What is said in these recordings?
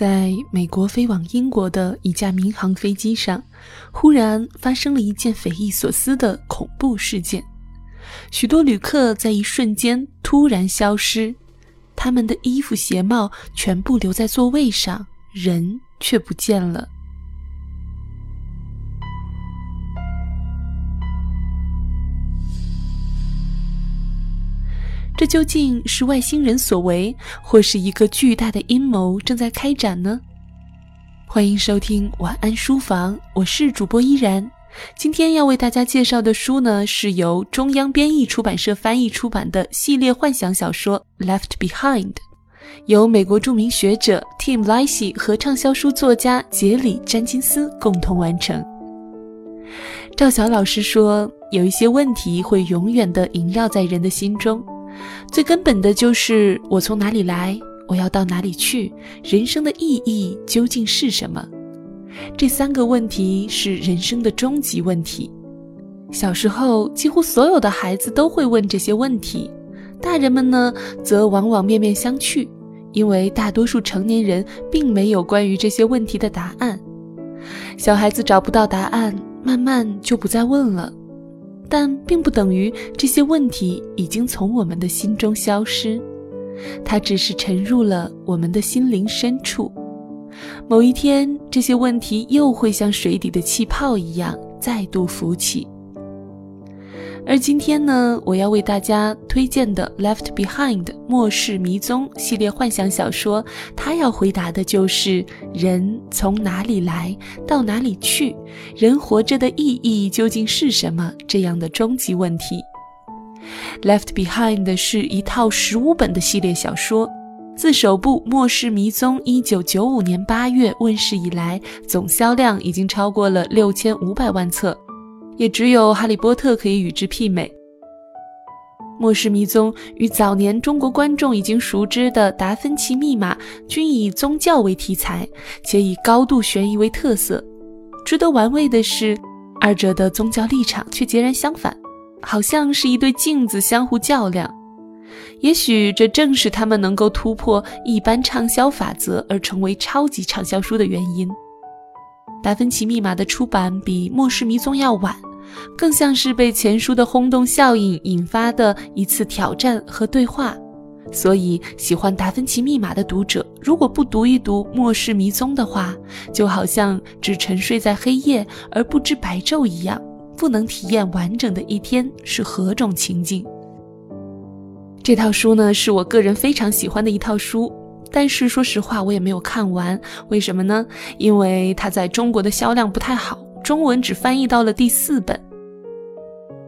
在美国飞往英国的一架民航飞机上，忽然发生了一件匪夷所思的恐怖事件。许多旅客在一瞬间突然消失，他们的衣服、鞋帽全部留在座位上，人却不见了。这究竟是外星人所为，或是一个巨大的阴谋正在开展呢？欢迎收听晚安书房，我是主播依然。今天要为大家介绍的书呢，是由中央编译出版社翻译出版的系列幻想小说《Left Behind》，由美国著名学者 Tim Lacy 和畅销书作家杰里·詹金斯共同完成。赵晓老师说，有一些问题会永远的萦绕在人的心中。最根本的就是我从哪里来，我要到哪里去，人生的意义究竟是什么？这三个问题是人生的终极问题。小时候，几乎所有的孩子都会问这些问题，大人们呢，则往往面面相觑，因为大多数成年人并没有关于这些问题的答案。小孩子找不到答案，慢慢就不再问了。但并不等于这些问题已经从我们的心中消失，它只是沉入了我们的心灵深处。某一天，这些问题又会像水底的气泡一样再度浮起。而今天呢，我要为大家推荐的《Left Behind》末世迷踪系列幻想小说，它要回答的就是人从哪里来到哪里去，人活着的意义究竟是什么这样的终极问题。《Left Behind》是一套十五本的系列小说，自首部《末世迷踪》一九九五年八月问世以来，总销量已经超过了六千五百万册。也只有《哈利波特》可以与之媲美。《末世迷踪》与早年中国观众已经熟知的《达芬奇密码》均以宗教为题材，且以高度悬疑为特色。值得玩味的是，二者的宗教立场却截然相反，好像是一对镜子相互较量。也许这正是他们能够突破一般畅销法则而成为超级畅销书的原因。《达芬奇密码》的出版比《末世迷踪》要晚。更像是被前书的轰动效应引发的一次挑战和对话，所以喜欢《达芬奇密码》的读者，如果不读一读《末世迷踪》的话，就好像只沉睡在黑夜而不知白昼一样，不能体验完整的一天是何种情境。这套书呢，是我个人非常喜欢的一套书，但是说实话，我也没有看完。为什么呢？因为它在中国的销量不太好。中文只翻译到了第四本，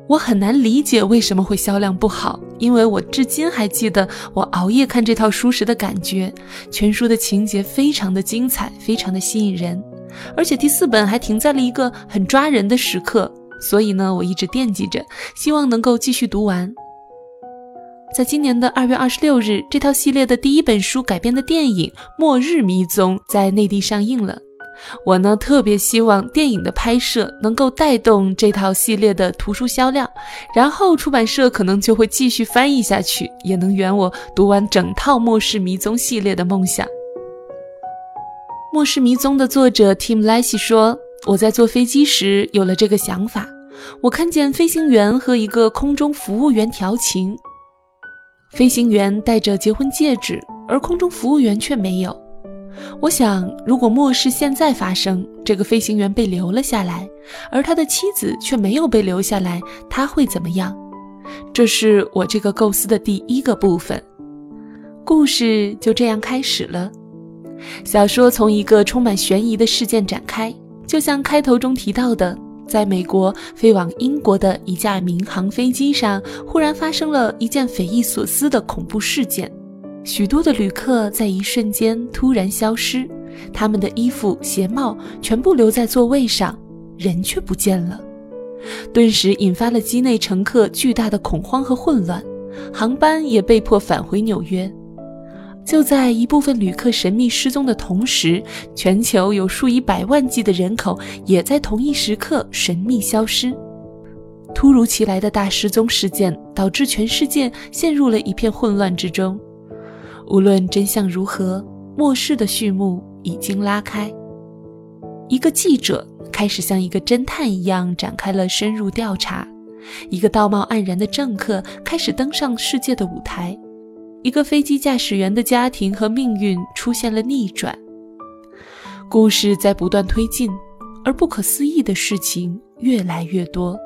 我很难理解为什么会销量不好，因为我至今还记得我熬夜看这套书时的感觉。全书的情节非常的精彩，非常的吸引人，而且第四本还停在了一个很抓人的时刻，所以呢，我一直惦记着，希望能够继续读完。在今年的二月二十六日，这套系列的第一本书改编的电影《末日迷踪》在内地上映了。我呢特别希望电影的拍摄能够带动这套系列的图书销量，然后出版社可能就会继续翻译下去，也能圆我读完整套《末世迷踪》系列的梦想。《末世迷踪》的作者 Tim Lacy 说：“我在坐飞机时有了这个想法，我看见飞行员和一个空中服务员调情，飞行员戴着结婚戒指，而空中服务员却没有。”我想，如果末世现在发生，这个飞行员被留了下来，而他的妻子却没有被留下来，他会怎么样？这是我这个构思的第一个部分。故事就这样开始了。小说从一个充满悬疑的事件展开，就像开头中提到的，在美国飞往英国的一架民航飞机上，忽然发生了一件匪夷所思的恐怖事件。许多的旅客在一瞬间突然消失，他们的衣服、鞋帽全部留在座位上，人却不见了，顿时引发了机内乘客巨大的恐慌和混乱，航班也被迫返回纽约。就在一部分旅客神秘失踪的同时，全球有数以百万计的人口也在同一时刻神秘消失。突如其来的大失踪事件导致全世界陷入了一片混乱之中。无论真相如何，《末世的序幕已经拉开。一个记者开始像一个侦探一样展开了深入调查，一个道貌岸然的政客开始登上世界的舞台，一个飞机驾驶员的家庭和命运出现了逆转。故事在不断推进，而不可思议的事情越来越多。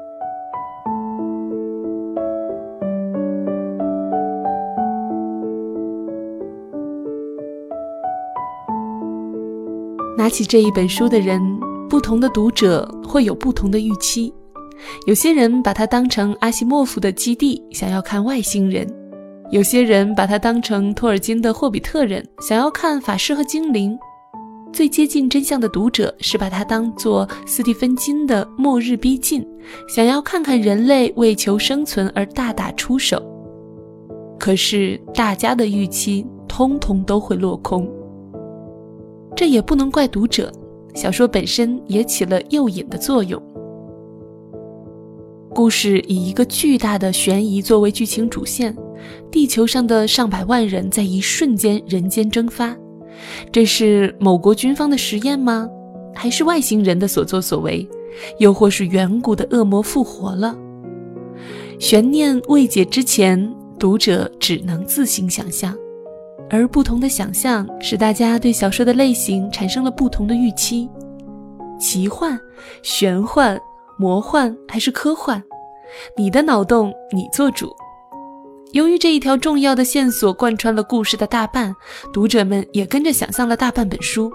拿起这一本书的人，不同的读者会有不同的预期。有些人把它当成阿西莫夫的基地，想要看外星人；有些人把它当成托尔金的霍比特人，想要看法师和精灵。最接近真相的读者是把它当做斯蒂芬金的末日逼近，想要看看人类为求生存而大打出手。可是大家的预期通通都会落空。这也不能怪读者，小说本身也起了诱引的作用。故事以一个巨大的悬疑作为剧情主线，地球上的上百万人在一瞬间人间蒸发，这是某国军方的实验吗？还是外星人的所作所为？又或是远古的恶魔复活了？悬念未解之前，读者只能自行想象。而不同的想象使大家对小说的类型产生了不同的预期：奇幻、玄幻、魔幻还是科幻？你的脑洞你做主。由于这一条重要的线索贯穿了故事的大半，读者们也跟着想象了大半本书。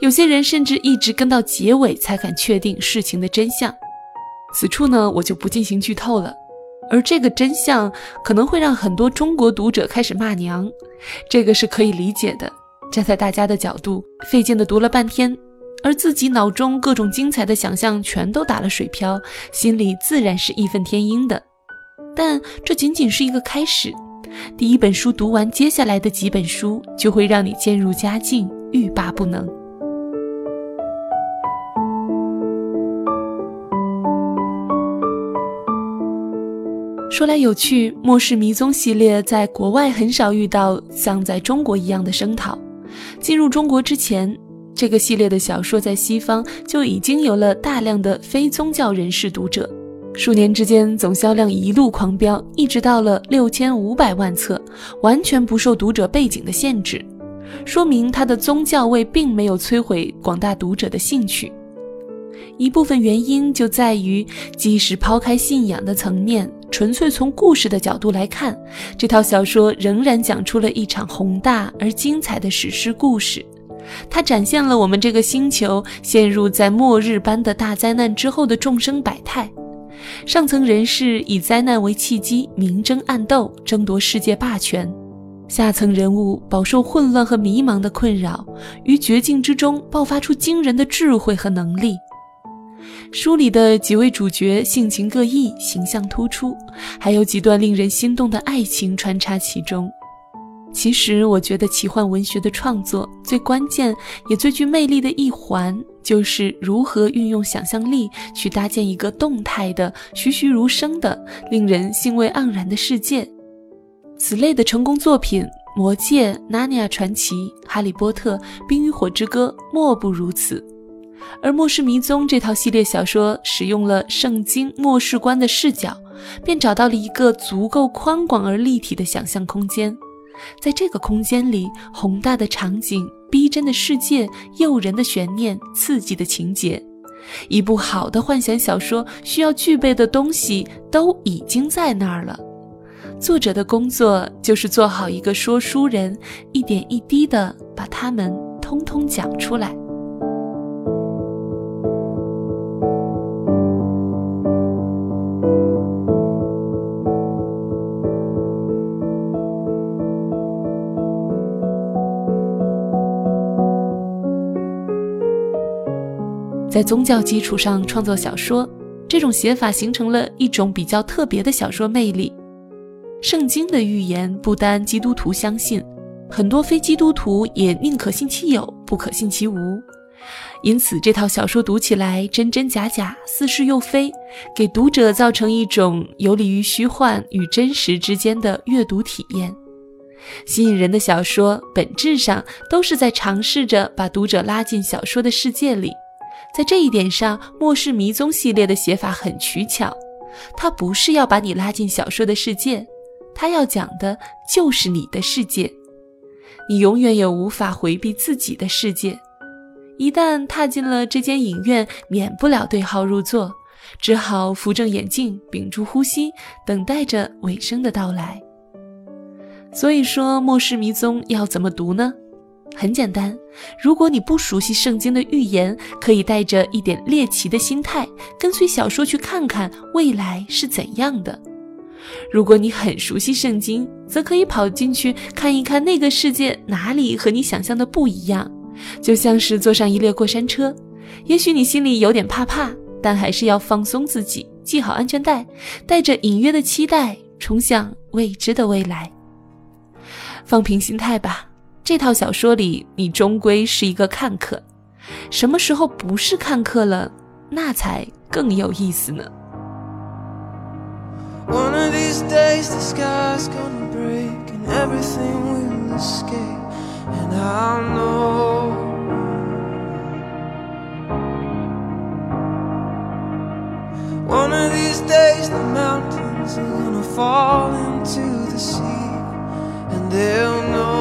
有些人甚至一直跟到结尾才敢确定事情的真相。此处呢，我就不进行剧透了。而这个真相可能会让很多中国读者开始骂娘，这个是可以理解的。站在大家的角度，费劲的读了半天，而自己脑中各种精彩的想象全都打了水漂，心里自然是义愤填膺的。但这仅仅是一个开始，第一本书读完，接下来的几本书就会让你渐入佳境，欲罢不能。说来有趣，《末世迷踪》系列在国外很少遇到像在中国一样的声讨。进入中国之前，这个系列的小说在西方就已经有了大量的非宗教人士读者，数年之间总销量一路狂飙，一直到了六千五百万册，完全不受读者背景的限制，说明它的宗教味并没有摧毁广大读者的兴趣。一部分原因就在于，即使抛开信仰的层面。纯粹从故事的角度来看，这套小说仍然讲出了一场宏大而精彩的史诗故事。它展现了我们这个星球陷入在末日般的大灾难之后的众生百态。上层人士以灾难为契机，明争暗斗，争夺世界霸权；下层人物饱受混乱和迷茫的困扰，于绝境之中爆发出惊人的智慧和能力。书里的几位主角性情各异，形象突出，还有几段令人心动的爱情穿插其中。其实，我觉得奇幻文学的创作最关键也最具魅力的一环，就是如何运用想象力去搭建一个动态的、栩栩如生的、令人兴味盎然的世界。此类的成功作品，《魔戒》《纳尼亚传奇》《哈利波特》《冰与火之歌》莫不如此。而《末世迷踪》这套系列小说使用了圣经末世观的视角，便找到了一个足够宽广而立体的想象空间。在这个空间里，宏大的场景、逼真的世界、诱人的悬念、刺激的情节，一部好的幻想小说需要具备的东西都已经在那儿了。作者的工作就是做好一个说书人，一点一滴地把它们通通讲出来。在宗教基础上创作小说，这种写法形成了一种比较特别的小说魅力。圣经的预言不单基督徒相信，很多非基督徒也宁可信其有，不可信其无。因此，这套小说读起来真真假假，似是又非，给读者造成一种游离于虚幻与真实之间的阅读体验。吸引人的小说本质上都是在尝试着把读者拉进小说的世界里。在这一点上，《末世迷踪》系列的写法很取巧，它不是要把你拉进小说的世界，它要讲的就是你的世界。你永远也无法回避自己的世界。一旦踏进了这间影院，免不了对号入座，只好扶正眼镜，屏住呼吸，等待着尾声的到来。所以说，《末世迷踪》要怎么读呢？很简单，如果你不熟悉圣经的预言，可以带着一点猎奇的心态，跟随小说去看看未来是怎样的。如果你很熟悉圣经，则可以跑进去看一看那个世界哪里和你想象的不一样。就像是坐上一列过山车，也许你心里有点怕怕，但还是要放松自己，系好安全带，带着隐约的期待，冲向未知的未来。放平心态吧，这套小说里你终归是一个看客。什么时候不是看客了，那才更有意思呢。these days the sky's gonna break and everything will escape and i know one of these days the mountains are gonna fall into the sea and they'll know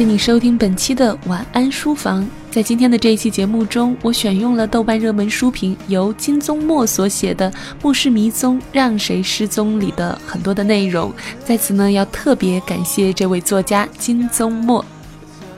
谢你收听本期的晚安书房。在今天的这一期节目中，我选用了豆瓣热门书评由金宗墨所写的《牧师迷踪：让谁失踪》里的很多的内容。在此呢，要特别感谢这位作家金宗墨。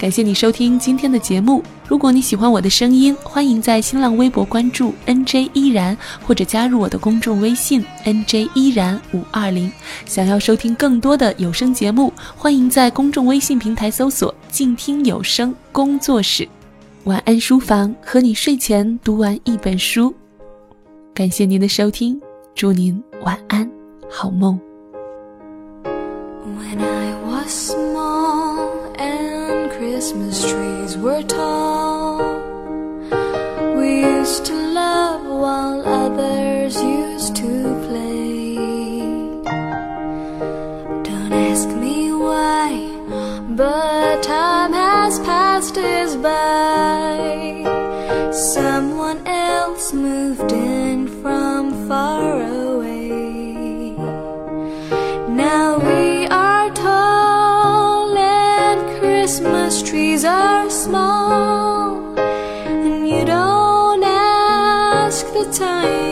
感谢你收听今天的节目。如果你喜欢我的声音，欢迎在新浪微博关注 NJ 依然，或者加入我的公众微信 NJ 依然五二零。想要收听更多的有声节目，欢迎在公众微信平台搜索“静听有声工作室”。晚安书房，和你睡前读完一本书。感谢您的收听，祝您晚安，好梦。Christmas trees were tall. We used to love while Christmas trees are small, and you don't ask the time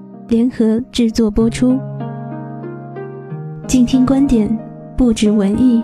联合制作播出，静听观点，不止文艺。